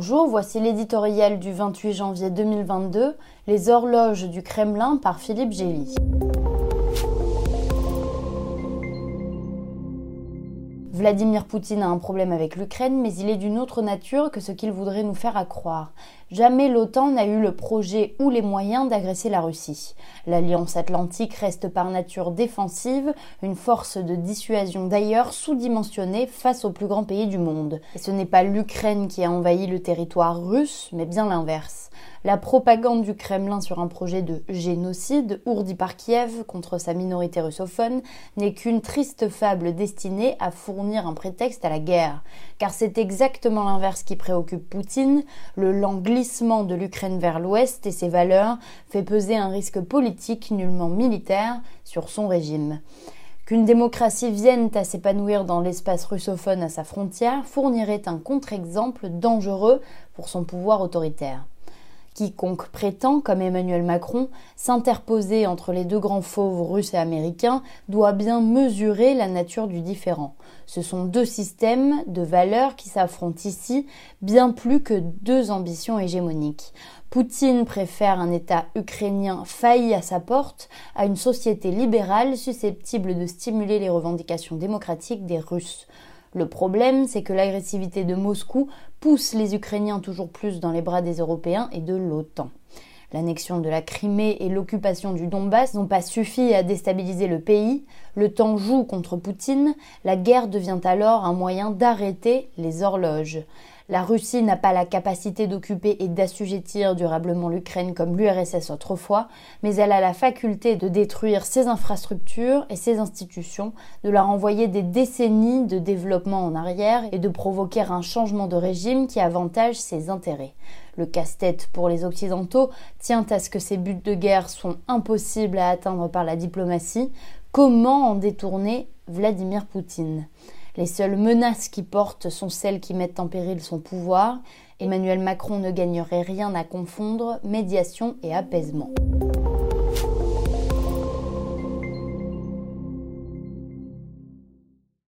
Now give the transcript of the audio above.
Bonjour, voici l'éditorial du 28 janvier 2022, Les horloges du Kremlin par Philippe Gély. Vladimir Poutine a un problème avec l'Ukraine, mais il est d'une autre nature que ce qu'il voudrait nous faire accroire. Jamais l'OTAN n'a eu le projet ou les moyens d'agresser la Russie. L'Alliance atlantique reste par nature défensive, une force de dissuasion d'ailleurs sous-dimensionnée face aux plus grands pays du monde. Et ce n'est pas l'Ukraine qui a envahi le territoire russe, mais bien l'inverse. La propagande du Kremlin sur un projet de génocide, ourdi par Kiev contre sa minorité russophone, n'est qu'une triste fable destinée à fournir un prétexte à la guerre. Car c'est exactement l'inverse qui préoccupe Poutine. Le lent glissement de l'Ukraine vers l'ouest et ses valeurs fait peser un risque politique nullement militaire sur son régime. Qu'une démocratie vienne à s'épanouir dans l'espace russophone à sa frontière fournirait un contre-exemple dangereux pour son pouvoir autoritaire. Quiconque prétend, comme Emmanuel Macron, s'interposer entre les deux grands fauves russes et américains doit bien mesurer la nature du différent. Ce sont deux systèmes de valeurs qui s'affrontent ici, bien plus que deux ambitions hégémoniques. Poutine préfère un État ukrainien failli à sa porte à une société libérale susceptible de stimuler les revendications démocratiques des Russes. Le problème, c'est que l'agressivité de Moscou pousse les Ukrainiens toujours plus dans les bras des Européens et de l'OTAN. L'annexion de la Crimée et l'occupation du Donbass n'ont pas suffi à déstabiliser le pays, le temps joue contre Poutine, la guerre devient alors un moyen d'arrêter les horloges. La Russie n'a pas la capacité d'occuper et d'assujettir durablement l'Ukraine comme l'URSS autrefois, mais elle a la faculté de détruire ses infrastructures et ses institutions, de leur envoyer des décennies de développement en arrière et de provoquer un changement de régime qui avantage ses intérêts. Le casse-tête pour les Occidentaux tient à ce que ces buts de guerre sont impossibles à atteindre par la diplomatie. Comment en détourner Vladimir Poutine? Les seules menaces qui portent sont celles qui mettent en péril son pouvoir. Emmanuel Macron ne gagnerait rien à confondre médiation et apaisement.